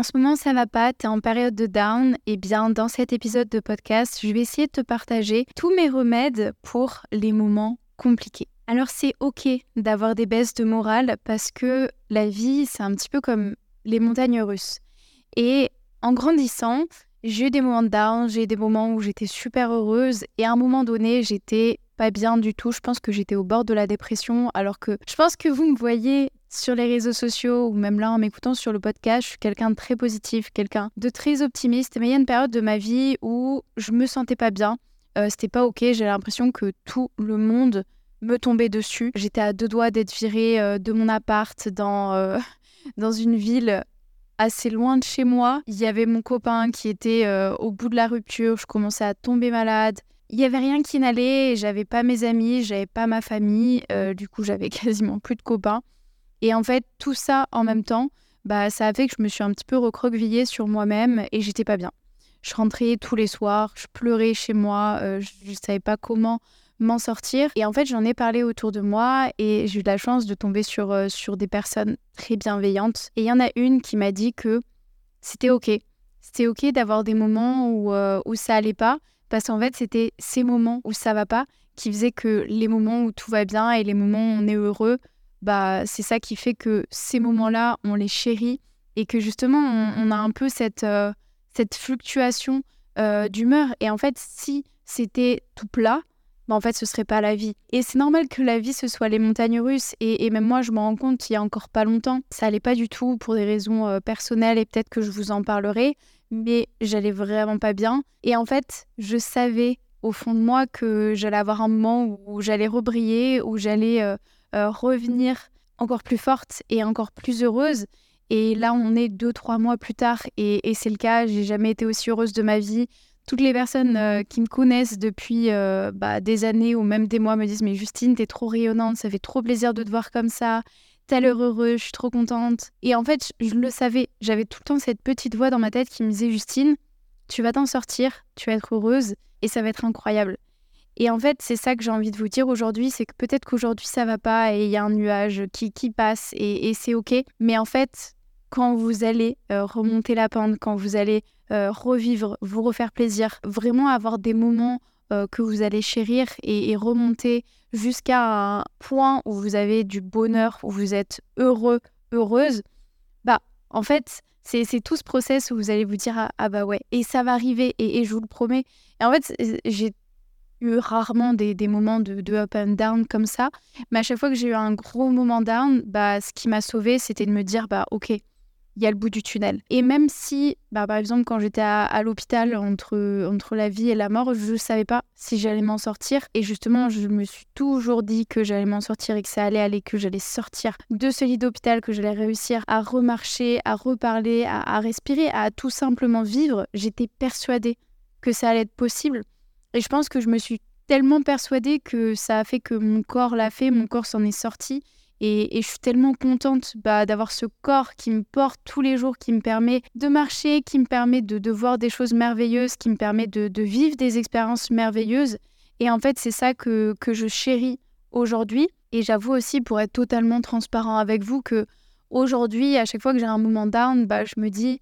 en ce moment ça va pas, tu es en période de down, et eh bien dans cet épisode de podcast, je vais essayer de te partager tous mes remèdes pour les moments compliqués. Alors c'est ok d'avoir des baisses de morale parce que la vie c'est un petit peu comme les montagnes russes. Et en grandissant, j'ai eu des moments de down, j'ai eu des moments où j'étais super heureuse et à un moment donné j'étais pas bien du tout. Je pense que j'étais au bord de la dépression alors que je pense que vous me voyez sur les réseaux sociaux ou même là en m'écoutant sur le podcast, je suis quelqu'un de très positif, quelqu'un de très optimiste. Mais il y a une période de ma vie où je me sentais pas bien. Euh, c'était pas ok. J'ai l'impression que tout le monde me tombait dessus. J'étais à deux doigts d'être virée euh, de mon appart dans, euh, dans une ville assez loin de chez moi. Il y avait mon copain qui était au bout de la rupture. Je commençais à tomber malade. Il y avait rien qui n'allait. J'avais pas mes amis, j'avais pas ma famille. du coup, j'avais quasiment plus de copains. Et en fait, tout ça en même temps, bah, ça a fait que je me suis un petit peu recroquevillée sur moi-même et j'étais pas bien. Je rentrais tous les soirs, je pleurais chez moi, euh, je ne savais pas comment m'en sortir. Et en fait, j'en ai parlé autour de moi et j'ai eu la chance de tomber sur, euh, sur des personnes très bienveillantes. Et il y en a une qui m'a dit que c'était OK. C'était OK d'avoir des moments où, euh, où ça allait pas, parce qu'en fait, c'était ces moments où ça va pas qui faisaient que les moments où tout va bien et les moments où on est heureux, bah, c'est ça qui fait que ces moments-là, on les chérit et que justement, on, a un peu cette, euh, cette fluctuation euh, d'humeur. Et en fait, si c'était tout plat, bah, en fait, ce serait pas la vie. Et c'est normal que la vie, ce soit les montagnes russes. Et, même moi, je me rends compte il y a encore pas longtemps, ça allait pas du tout pour des raisons euh, personnelles et peut-être que je vous en parlerai, mais j'allais vraiment pas bien. Et en fait, je savais au fond de moi que j'allais avoir un moment où j'allais rebriller, où j'allais euh, revenir encore plus forte et encore plus heureuse. Et là, on est deux, trois mois plus tard et, c'est le cas. J'ai jamais été aussi heureuse de ma vie. Toutes les personnes euh, qui me connaissent depuis euh, bah, des années ou même des mois me disent Mais Justine, t'es trop rayonnante, ça fait trop plaisir de te voir comme ça. Je suis trop contente. Et en fait, je le savais. J'avais tout le temps cette petite voix dans ma tête qui me disait Justine, tu vas t'en sortir, tu vas être heureuse et ça va être incroyable. Et en fait, c'est ça que j'ai envie de vous dire aujourd'hui, c'est que peut-être qu'aujourd'hui ça va pas et il y a un nuage qui, qui passe et, c'est ok. Mais en fait, quand vous allez euh, remonter la pente, quand vous allez euh, revivre, vous refaire plaisir, vraiment avoir des moments euh, que vous allez chérir et, remonter jusqu'à un point où vous avez du bonheur, où vous êtes heureux, heureuse, bah en fait, c'est tout ce process où vous allez vous dire ah, ah bah ouais, et ça va arriver et, je vous le promets. Et en fait, j'ai eu rarement des, moments de, up and down comme ça. Mais à chaque fois que j'ai eu un gros moment down, bah, ce qui m'a sauvé, c'était de me dire, bah, ok, il y a le bout du tunnel. Et même si, bah, par exemple, quand j'étais à, l'hôpital entre, entre la vie et la mort, je ne savais pas si j'allais m'en sortir. Et justement, je me suis toujours dit que j'allais m'en sortir et que ça allait aller, que j'allais sortir de ce lit d'hôpital, que j'allais réussir à remarcher, à reparler, à, à respirer, à tout simplement vivre. J'étais persuadée que ça allait être possible. Et je pense que je me suis tellement persuadée que ça a fait que mon corps l'a fait, mon corps s'en est sorti. Et, je suis tellement contente bah, d'avoir ce corps qui me porte tous les jours, qui me permet de marcher, qui me permet de, voir des choses merveilleuses, qui me permet de, vivre des expériences merveilleuses. Et en fait, c'est ça que, que je chéris aujourd'hui. Et j'avoue aussi, pour être totalement transparent avec vous, que aujourd'hui, à chaque fois que j'ai un moment down, bah, je me dis,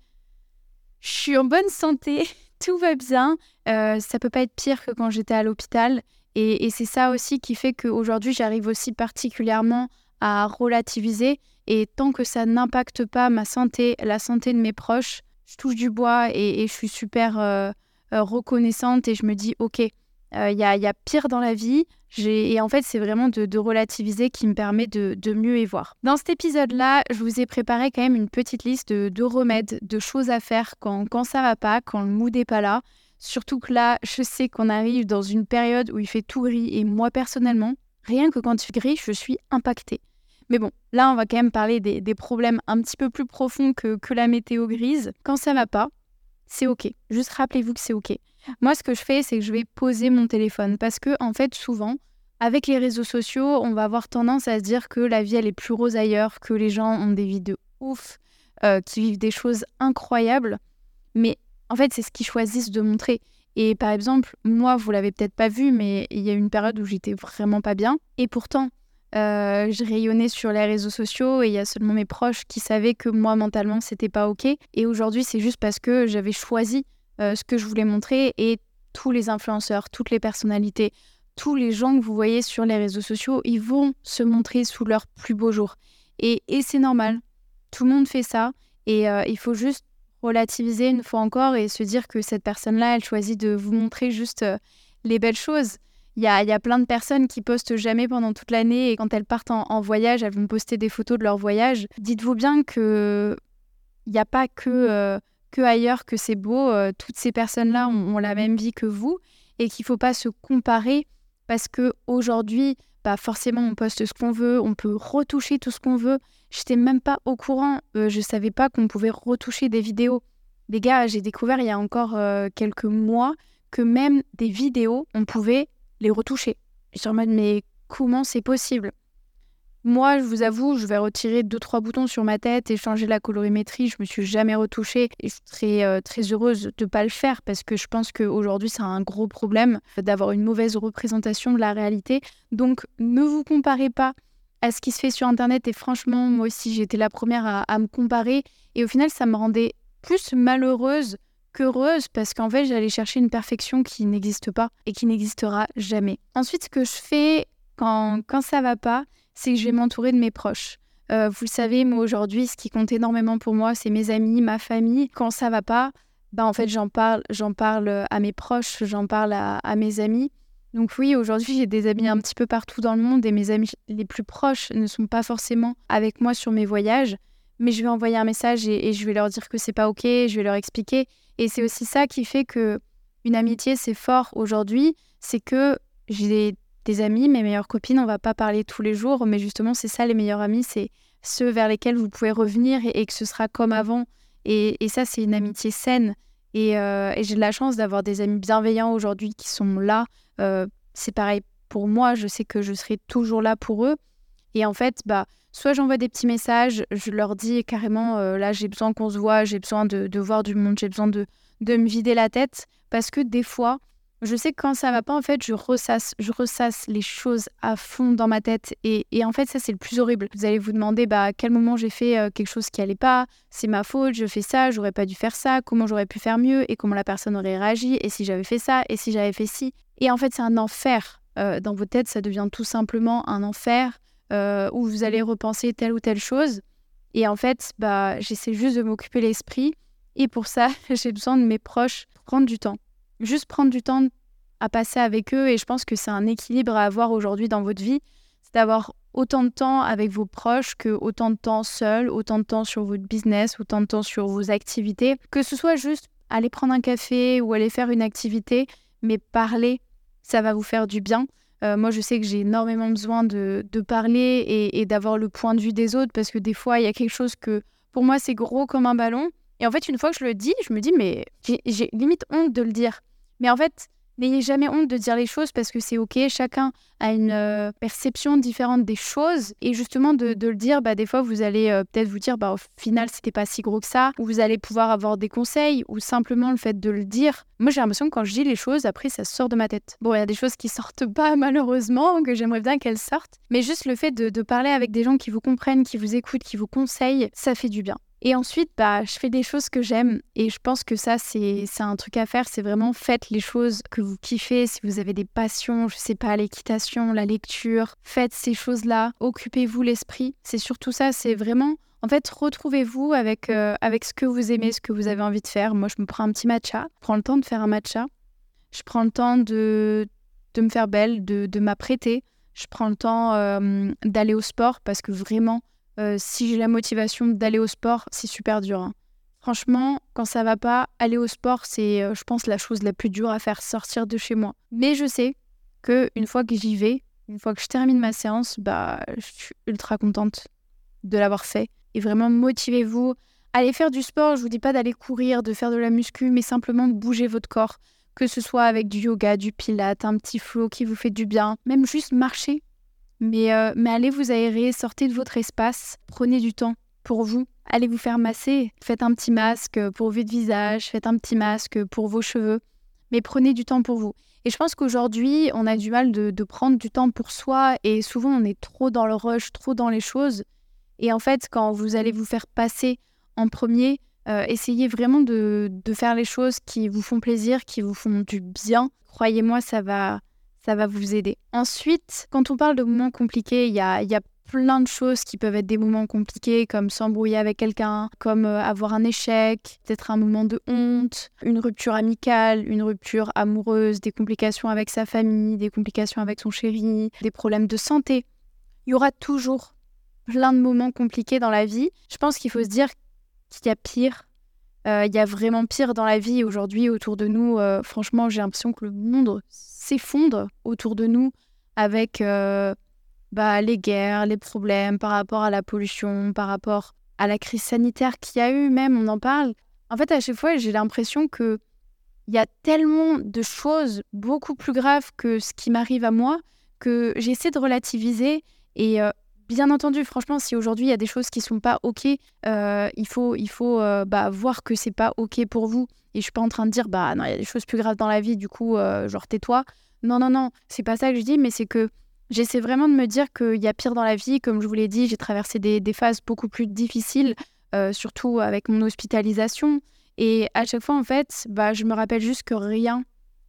je suis en bonne santé, tout va bien. Euh, ça peut pas être pire que quand j'étais à l'hôpital. Et, c'est ça aussi qui fait qu'aujourd'hui, j'arrive aussi particulièrement à relativiser. Et tant que ça n'impacte pas ma santé, la santé de mes proches, je touche du bois et, je suis super euh, euh, reconnaissante et je me dis, OK, il y, a, pire dans la vie. Et en fait, c'est vraiment de, relativiser qui me permet de, mieux y voir. Dans cet épisode-là, je vous ai préparé quand même une petite liste de, remèdes, de choses à faire quand, quand ça va pas, quand le mood n'est pas là. Surtout que là, je sais qu'on arrive dans une période où il fait tout gris et moi personnellement, rien que quand il fait gris, je suis impactée. Mais bon, là, on va quand même parler des, problèmes un petit peu plus profonds que, que la météo grise. Quand ça va pas, c'est OK. Juste rappelez-vous que c'est OK. Moi, ce que je fais, c'est que je vais poser mon téléphone parce que, en fait, souvent, avec les réseaux sociaux, on va avoir tendance à se dire que la vie, elle est plus rose ailleurs, que les gens ont des vies de ouf, euh, qui vivent des choses incroyables. Mais en fait, c'est ce qu'ils choisissent de montrer. Et par exemple, moi, vous l'avez peut-être pas vu, mais il y a une période où j'étais vraiment pas bien. Et pourtant, euh, je rayonnais sur les réseaux sociaux et il y a seulement mes proches qui savaient que moi mentalement c'était pas ok. Et aujourd'hui c'est juste parce que j'avais choisi euh, ce que je voulais montrer et tous les influenceurs, toutes les personnalités, tous les gens que vous voyez sur les réseaux sociaux, ils vont se montrer sous leur plus beau jour. Et, c'est normal, tout le monde fait ça et euh, il faut juste relativiser une fois encore et se dire que cette personne-là, elle choisit de vous montrer juste les belles choses. Il y a, plein de personnes qui postent jamais pendant toute l'année et quand elles partent en, voyage, elles vont poster des photos de leur voyage. Dites-vous bien que il n'y a pas que, euh, que ailleurs que c'est beau. Euh, toutes ces personnes-là ont, la même vie que vous et qu'il ne faut pas se comparer parce que aujourd'hui, bah forcément, on poste ce qu'on veut, on peut retoucher tout ce qu'on veut. Je n'étais même pas au courant. Euh, je ne savais pas qu'on pouvait retoucher des vidéos. Les gars, j'ai découvert il y a encore quelques mois que même des vidéos, on pouvait les retoucher. Je suis en mode, mais comment c'est possible? Moi, je vous avoue, je vais retirer deux, trois boutons sur ma tête et changer la colorimétrie. Je me suis jamais retouchée et je serais euh, très heureuse de pas le faire parce que je pense qu'aujourd'hui, c'est un gros problème d'avoir une mauvaise représentation de la réalité. Donc, ne vous comparez pas à ce qui se fait sur Internet. Et franchement, moi aussi, j'étais la première à me comparer. Et au final, ça me rendait plus malheureuse heureuse parce qu'en fait, j'allais chercher une perfection qui n'existe pas et qui n'existera jamais. Ensuite, ce que je fais quand, quand ça va pas, c'est que je vais m'entourer de mes proches. Euh, vous le savez, moi aujourd'hui, ce qui compte énormément pour moi, c'est mes amis, ma famille. Quand ça va pas, bah en fait, j'en parle, j'en parle à mes proches, j'en parle à, mes amis. Donc oui, aujourd'hui, j'ai des amis un petit peu partout dans le monde et mes amis les plus proches ne sont pas forcément avec moi sur mes voyages, mais je vais envoyer un message et, je vais leur dire que c'est pas ok, je vais leur expliquer. Et c'est aussi ça qui fait que une amitié, c'est fort aujourd'hui. C'est que j'ai des, amis, mes meilleures copines, on va pas parler tous les jours, mais justement, c'est ça les meilleurs amis, c'est ceux vers lesquels vous pouvez revenir et, que ce sera comme avant. Et, ça, c'est une amitié saine. Euh, et, j'ai de la chance d'avoir des amis bienveillants aujourd'hui qui sont là. Euh, c'est pareil pour moi, je sais que je serai toujours là pour eux. Et en fait, bah, soit j'envoie des petits messages, je leur dis carrément, euh, là j'ai besoin qu'on se voit, j'ai besoin de, voir du monde, j'ai besoin de, me vider la tête, parce que des fois, je sais que quand ça va pas, en fait, je ressasse, je ressasse les choses à fond dans ma tête. Et, en fait, ça, c'est le plus horrible. Vous allez vous demander, bah, à quel moment j'ai fait euh, quelque chose qui allait pas, c'est ma faute, je fais ça, j'aurais pas dû faire ça, comment j'aurais pu faire mieux, et comment la personne aurait réagi, et si j'avais fait ça, et si j'avais fait ci. Et en fait, c'est un enfer. Euh, dans vos têtes, ça devient tout simplement un enfer. Euh, où vous allez repenser telle ou telle chose. Et en fait, bah, j'essaie juste de m'occuper l'esprit. Et pour ça, j'ai besoin de mes proches prendre du temps. Juste prendre du temps à passer avec eux. Et je pense que c'est un équilibre à avoir aujourd'hui dans votre vie. C'est d'avoir autant de temps avec vos proches que autant de temps seul, autant de temps sur votre business, autant de temps sur vos activités. Que ce soit juste aller prendre un café ou aller faire une activité, mais parler, ça va vous faire du bien. Euh, moi, je sais que j'ai énormément besoin de, parler et, d'avoir le point de vue des autres parce que des fois, il y a quelque chose que pour moi, c'est gros comme un ballon. Et en fait, une fois que je le dis, je me dis, mais j'ai limite honte de le dire. Mais en fait, N'ayez jamais honte de dire les choses parce que c'est OK. Chacun a une euh, perception différente des choses. Et justement, de, le dire, bah, des fois, vous allez euh, peut-être vous dire, bah, au final, c'était pas si gros que ça. Ou vous allez pouvoir avoir des conseils. Ou simplement le fait de le dire. Moi, j'ai l'impression que quand je dis les choses, après, ça sort de ma tête. Bon, il y a des choses qui sortent pas, malheureusement, que j'aimerais bien qu'elles sortent. Mais juste le fait de parler avec des gens qui vous comprennent, qui vous écoutent, qui vous conseillent, ça fait du bien. Et ensuite, bah, je fais des choses que j'aime. Et je pense que ça, c'est un truc à faire. C'est vraiment faites les choses que vous kiffez. Si vous avez des passions, je sais pas, l'équitation, la lecture, faites ces choses-là. Occupez-vous l'esprit. C'est surtout ça. C'est vraiment, en fait, retrouvez-vous avec, euh, avec ce que vous aimez, ce que vous avez envie de faire. Moi, je me prends un petit matcha. Je prends le temps de faire un matcha. Je prends le temps de, de me faire belle, de, de m'apprêter. Je prends le temps euh, d'aller au sport parce que vraiment, euh, si j'ai la motivation d'aller au sport, c'est super dur. Hein. Franchement, quand ça va pas, aller au sport, c'est, euh, je pense, la chose la plus dure à faire sortir de chez moi. Mais je sais que une fois que j'y vais, une fois que je termine ma séance, bah, je suis ultra contente de l'avoir fait. Et vraiment, motivez-vous. Allez faire du sport, je vous dis pas d'aller courir, de faire de la muscu, mais simplement de bouger votre corps. Que ce soit avec du yoga, du pilate, un petit flow qui vous fait du bien, même juste marcher. Mais, euh, mais allez vous aérer, sortez de votre espace, prenez du temps pour vous. Allez vous faire masser, faites un petit masque pour votre visage, faites un petit masque pour vos cheveux. mais prenez du temps pour vous. Et je pense qu'aujourd'hui, on a du mal de, prendre du temps pour soi et souvent on est trop dans le rush, trop dans les choses. Et en fait, quand vous allez vous faire passer en premier, euh, essayez vraiment de, faire les choses qui vous font plaisir, qui vous font du bien. Croyez-moi, ça va, ça va vous aider. Ensuite, quand on parle de moments compliqués, il y a, y a plein de choses qui peuvent être des moments compliqués, comme s'embrouiller avec quelqu'un, comme euh, avoir un échec, peut-être un moment de honte, une rupture amicale, une rupture amoureuse, des complications avec sa famille, des complications avec son chéri, des problèmes de santé. Il y aura toujours plein de moments compliqués dans la vie. Je pense qu'il faut se dire qu'il y a pire. Euh, il y a vraiment pire dans la vie aujourd'hui autour de nous. Euh, franchement, j'ai l'impression que le monde s'effondre autour de nous avec bah, les guerres, les problèmes par rapport à la pollution, par rapport à la crise sanitaire qu'il y a eu même, on en parle. En fait, à chaque fois, j'ai l'impression que il y a tellement de choses beaucoup plus graves que ce qui m'arrive à moi que j'essaie de relativiser. Et euh, bien entendu, franchement, si aujourd'hui il y a des choses qui sont pas ok, euh, il faut, il faut euh, bah, voir que c'est pas ok pour vous. Et je suis pas en train de dire bah non, il y a des choses plus graves dans la vie, du coup, genre tais-toi. Non, non, non, c'est pas ça que je dis, mais c'est que J'essaie vraiment de me dire qu'il y a pire dans la vie. Comme je vous l'ai dit, j'ai traversé des, phases beaucoup plus difficiles, euh, surtout avec mon hospitalisation. Et à chaque fois, en fait, bah, je me rappelle juste que rien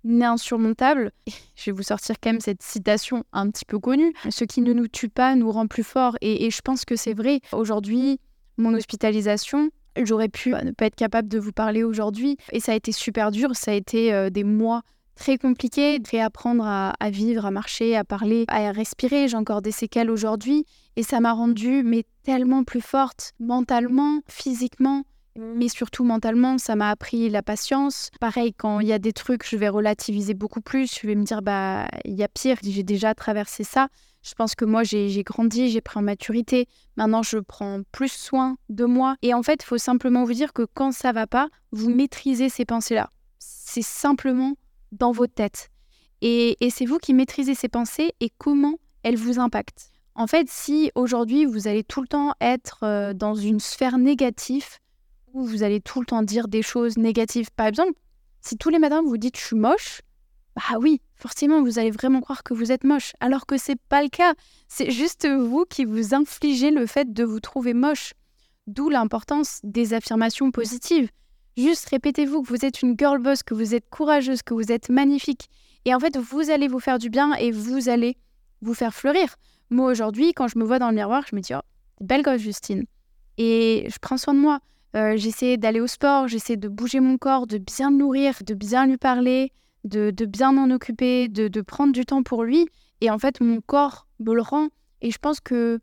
insurmontable. je vais vous sortir quand même cette citation un petit peu connue. Ce qui ne nous tue pas nous rend plus forts. Et, je pense que c'est vrai. Aujourd'hui, mon hospitalisation, j'aurais pu ne pas être capable de vous parler aujourd'hui. Et ça a été super dur. Ça a été euh, des mois très compliqué de réapprendre à, vivre, à marcher, à parler, à respirer. J'ai encore des séquelles aujourd'hui et ça m'a rendue mais tellement plus forte mentalement, physiquement. Mais surtout mentalement, ça m'a appris la patience. Pareil, quand il y a des trucs, je vais relativiser beaucoup plus. Je vais me dire, bah, il y a pire, j'ai déjà traversé ça. Je pense que moi, j'ai grandi, j'ai pris en maturité. Maintenant, je prends plus soin de moi. Et en fait, il faut simplement vous dire que quand ça va pas, vous maîtrisez ces pensées-là. C'est simplement dans votre tête. Et, c'est vous qui maîtrisez ces pensées et comment elles vous impactent. En fait, si aujourd'hui vous allez tout le temps être euh, dans une sphère négative, où vous allez tout le temps dire des choses négatives, par exemple, si tous les matins vous dites je suis moche, bah oui, forcément vous allez vraiment croire que vous êtes moche, alors que c'est pas le cas. C'est juste vous qui vous infligez le fait de vous trouver moche. D'où l'importance des affirmations positives. Juste répétez-vous que vous êtes une girl boss, que vous êtes courageuse, que vous êtes magnifique. Et en fait, vous allez vous faire du bien et vous allez vous faire fleurir. Moi, aujourd'hui, quand je me vois dans le miroir, je me dis, oh, belle gosse, Justine. Et je prends soin de moi. Euh, j'essaie d'aller au sport, j'essaie de bouger mon corps, de bien le nourrir, de bien lui parler, de, bien m'en occuper, de, de, prendre du temps pour lui. Et en fait, mon corps me le rend. Et je pense que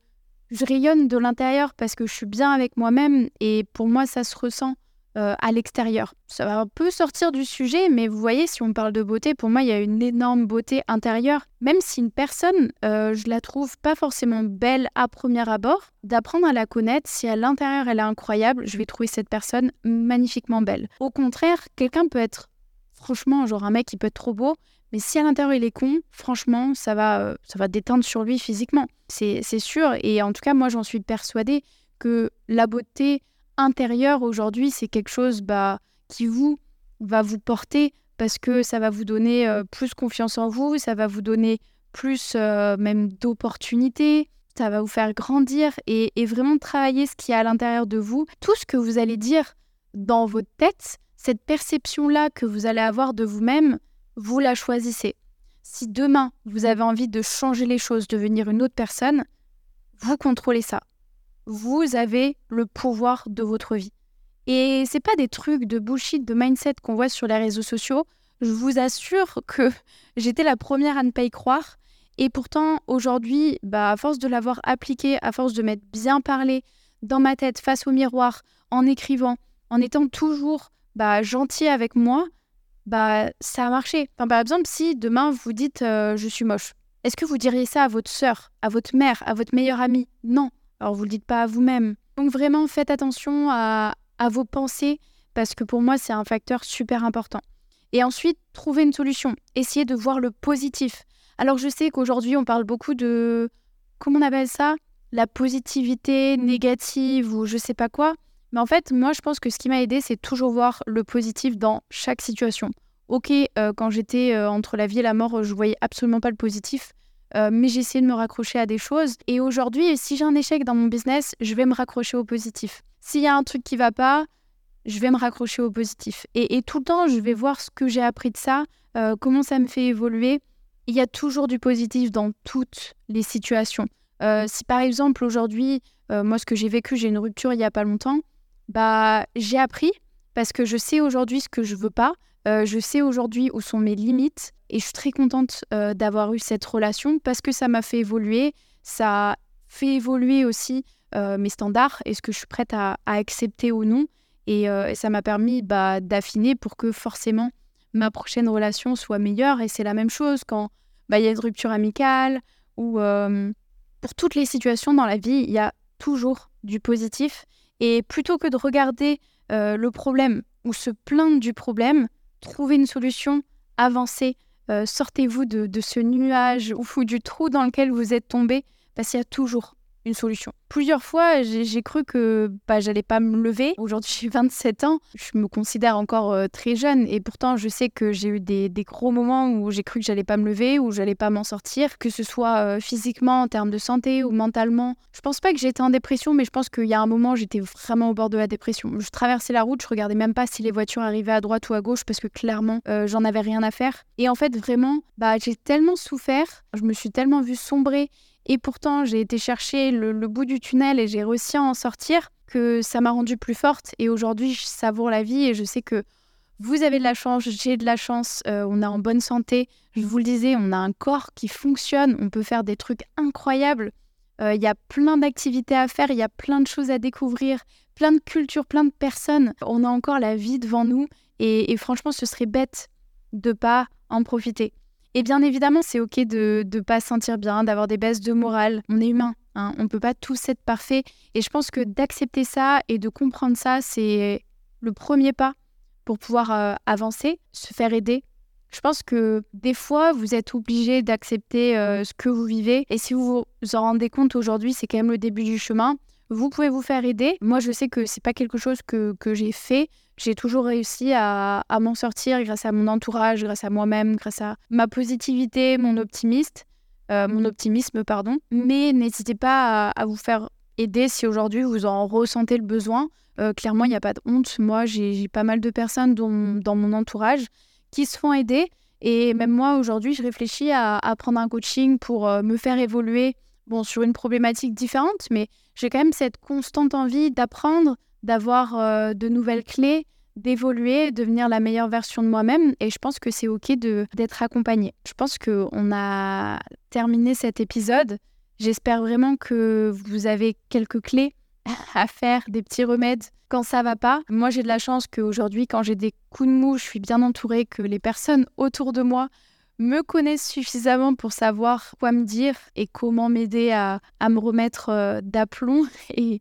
je rayonne de l'intérieur parce que je suis bien avec moi-même. Et pour moi, ça se ressent. Euh, à l'extérieur. Ça va un peu sortir du sujet, mais vous voyez, si on parle de beauté, pour moi, il y a une énorme beauté intérieure. Même si une personne, euh, je la trouve pas forcément belle à premier abord, d'apprendre à la connaître, si à l'intérieur elle est incroyable, je vais trouver cette personne magnifiquement belle. Au contraire, quelqu'un peut être, franchement, genre un mec qui peut être trop beau, mais si à l'intérieur il est con, franchement, ça va, euh, ça va déteindre sur lui physiquement. C'est sûr. Et en tout cas, moi, j'en suis persuadée que la beauté, intérieur aujourd'hui, c'est quelque chose bah, qui vous va vous porter parce que ça va vous donner euh, plus confiance en vous, ça va vous donner plus euh, même d'opportunités, ça va vous faire grandir et, vraiment travailler ce qui est à l'intérieur de vous. Tout ce que vous allez dire dans votre tête, cette perception-là que vous allez avoir de vous-même, vous la choisissez. Si demain, vous avez envie de changer les choses, devenir une autre personne, vous contrôlez ça vous avez le pouvoir de votre vie. Et c'est pas des trucs de bullshit, de mindset qu'on voit sur les réseaux sociaux. Je vous assure que j'étais la première à ne pas y croire. Et pourtant, aujourd'hui, bah, à force de l'avoir appliqué, à force de m'être bien parlé dans ma tête, face au miroir, en écrivant, en étant toujours bah, gentil avec moi, bah, ça a marché. par exemple, si demain vous dites euh, je suis moche, est-ce que vous diriez ça à votre sœur, à votre mère, à votre meilleure amie? Non. Alors vous ne le dites pas à vous-même. Donc vraiment faites attention à, vos pensées parce que pour moi c'est un facteur super important. Et ensuite, trouvez une solution. Essayez de voir le positif. Alors je sais qu'aujourd'hui on parle beaucoup de... Comment on appelle ça? La positivité négative ou je sais pas quoi. Mais en fait, moi je pense que ce qui m'a aidé c'est toujours voir le positif dans chaque situation. Ok, quand j'étais entre la vie et la mort, je voyais absolument pas le positif. Mais j'ai essayé de me raccrocher à des choses. Et aujourd'hui, si j'ai un échec dans mon business, je vais me raccrocher au positif. S'il y a un truc qui va pas, je vais me raccrocher au positif. Et, tout le temps, je vais voir ce que j'ai appris de ça, comment ça me fait évoluer. Il y a toujours du positif dans toutes les situations. si par exemple aujourd'hui, moi ce que j'ai vécu, j'ai une rupture il y a pas longtemps, bah j'ai appris parce que je sais aujourd'hui ce que je veux pas, je sais aujourd'hui où sont mes limites et je suis très contente d'avoir eu cette relation parce que ça m'a fait évoluer, ça fait évoluer aussi mes standards et ce que je suis prête à, accepter ou non. Et, ça m'a permis bah, d'affiner pour que forcément ma prochaine relation soit meilleure. Et c'est la même chose quand bah, il y a une rupture amicale ou pour toutes les situations dans la vie, il y a toujours du positif. Et plutôt que de regarder le problème ou se plaindre du problème, trouver une solution, avancer, sortez-vous de, ce nuage ou du trou dans lequel vous êtes tombé, parce qu'il y a toujours une solution. Plusieurs fois, j'ai cru que bah, j'allais pas me lever. Aujourd'hui, j'ai 27 ans. Je me considère encore euh, très jeune et pourtant, je sais que j'ai eu des, gros moments où j'ai cru que j'allais pas me lever, ou j'allais pas m'en sortir, que ce soit euh, physiquement, en termes de santé ou mentalement. Je pense pas que j'étais en dépression, mais je pense qu'il y a un moment, j'étais vraiment au bord de la dépression. Je traversais la route, je regardais même pas si les voitures arrivaient à droite ou à gauche parce que clairement, euh, j'en avais rien à faire. Et en fait, vraiment, bah, j'ai tellement souffert, je me suis tellement vue sombrer et pourtant, j'ai été chercher le, bout du tunnel et j'ai réussi à en sortir, que ça m'a rendue plus forte. Et aujourd'hui, je savoure la vie et je sais que vous avez de la chance, j'ai de la chance, euh, on est en bonne santé. Je vous le disais, on a un corps qui fonctionne, on peut faire des trucs incroyables. Euh, il y a plein d'activités à faire, il y a plein de choses à découvrir, plein de cultures, plein de personnes. On a encore la vie devant nous et, et franchement, ce serait bête de pas en profiter. Et bien évidemment, c'est OK de ne pas se sentir bien, d'avoir des baisses de morale. On est humain, hein, on ne peut pas tous être parfait. Et je pense que d'accepter ça et de comprendre ça, c'est le premier pas pour pouvoir euh, avancer, se faire aider. Je pense que des fois, vous êtes obligé d'accepter euh, ce que vous vivez. Et si vous vous en rendez compte aujourd'hui, c'est quand même le début du chemin. Vous pouvez vous faire aider. Moi, je sais que c'est pas quelque chose que, que j'ai fait j'ai toujours réussi à, m'en sortir grâce à mon entourage, grâce à moi-même, grâce à ma positivité, mon optimiste, euh, mon optimisme, pardon. Mais n'hésitez pas à, vous faire aider si aujourd'hui vous en ressentez le besoin. Euh, clairement, il n'y a pas de honte. Moi, j'ai pas mal de personnes dans, mon entourage qui se font aider. Et même moi, aujourd'hui, je réfléchis à, prendre un coaching pour euh, me faire évoluer bon, sur une problématique différente, mais j'ai quand même cette constante envie d'apprendre, d'avoir euh, de nouvelles clés, d'évoluer, devenir la meilleure version de moi-même. Et je pense que c'est OK d'être accompagné. Je pense qu'on a terminé cet épisode. J'espère vraiment que vous avez quelques clés à faire, des petits remèdes quand ça va pas. Moi, j'ai de la chance qu'aujourd'hui, quand j'ai des coups de mou, je suis bien entourée, que les personnes autour de moi me connaissent suffisamment pour savoir quoi me dire et comment m'aider à, me remettre euh, d'aplomb et,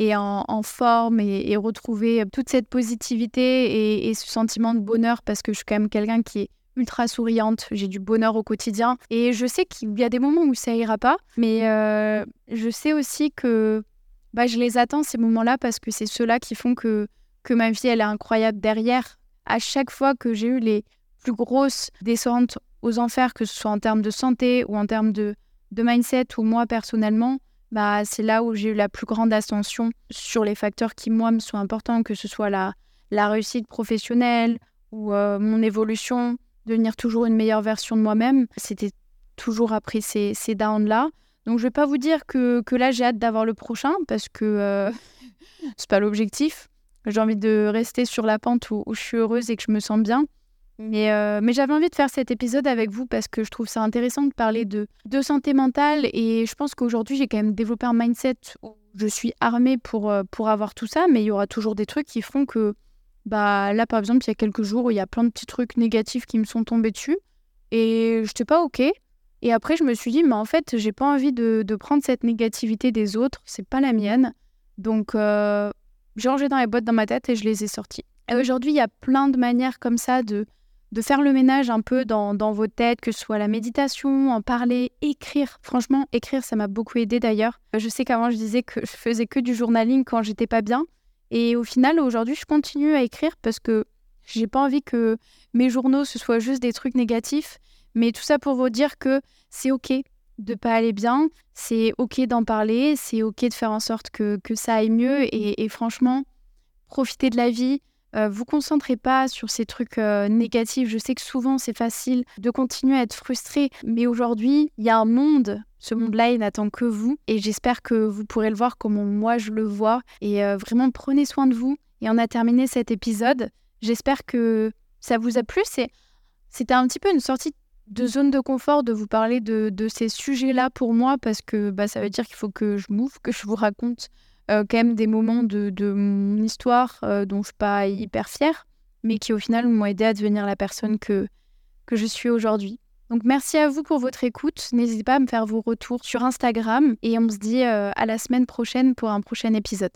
et en, forme et, retrouver toute cette positivité et, ce sentiment de bonheur parce que je suis quand même quelqu'un qui est ultra souriante, j'ai du bonheur au quotidien et je sais qu'il y a des moments où ça ira pas, mais euh, je sais aussi que bah, je les attends ces moments-là parce que c'est ceux-là qui font que, que ma vie elle est incroyable derrière. À chaque fois que j'ai eu les plus grosses descentes aux enfers, que ce soit en termes de santé ou en termes de, de mindset ou moi personnellement, bah, c'est là où j'ai eu la plus grande ascension sur les facteurs qui, moi, me sont importants, que ce soit la, la réussite professionnelle ou euh, mon évolution, devenir toujours une meilleure version de moi-même. C'était toujours après ces, ces downs-là. Donc, je ne vais pas vous dire que, que là, j'ai hâte d'avoir le prochain parce que euh, c'est pas l'objectif. J'ai envie de rester sur la pente où, où je suis heureuse et que je me sens bien. Euh, mais, j'avais envie de faire cet épisode avec vous parce que je trouve ça intéressant de parler de, santé mentale et je pense qu'aujourd'hui j'ai quand même développé un mindset où je suis armée pour, euh, pour avoir tout ça, mais il y aura toujours des trucs qui font que, bah là par exemple, il y a quelques jours, il y a plein de petits trucs négatifs qui me sont tombés dessus et je n'étais pas OK. Et après, je me suis dit, mais en fait, j'ai pas envie de, prendre cette négativité des autres, c'est pas la mienne. Donc, euh, j'ai rangé dans les boîtes dans ma tête et je les ai sorties. Aujourd'hui, il y a plein de manières comme ça de, de faire le ménage un peu dans, vos têtes, que ce soit la méditation, en parler, écrire. Franchement, écrire, ça m'a beaucoup aidé d'ailleurs. Je sais qu'avant, je disais que je faisais que du journaling quand j'étais pas bien. Et au final, aujourd'hui, je continue à écrire parce que J'ai pas envie que mes journaux ce soit juste des trucs négatifs, mais tout ça pour vous dire que c'est ok de pas aller bien, c'est ok d'en parler, c'est ok de faire en sorte que, que ça aille mieux et, franchement, profitez de la vie. Euh, vous concentrez pas sur ces trucs euh, négatifs. Je sais que souvent c'est facile de continuer à être frustré, mais aujourd'hui il y a un monde. Ce monde-là, il n'attend que vous, et j'espère que vous pourrez le voir comme moi je le vois. Et euh, vraiment prenez soin de vous. Et on a terminé cet épisode. J'espère que ça vous a plu. C'était un petit peu une sortie de zone de confort de vous parler de, ces sujets-là pour moi parce que bah, ça veut dire qu'il faut que je m'ouvre, que je vous raconte euh, quand même des moments de, mon histoire euh, dont je suis pas hyper fière, mais qui au final m'ont aidé à devenir la personne que, que je suis aujourd'hui. Donc merci à vous pour votre écoute. N'hésitez pas à me faire vos retours sur Instagram et on se dit euh, à la semaine prochaine pour un prochain épisode.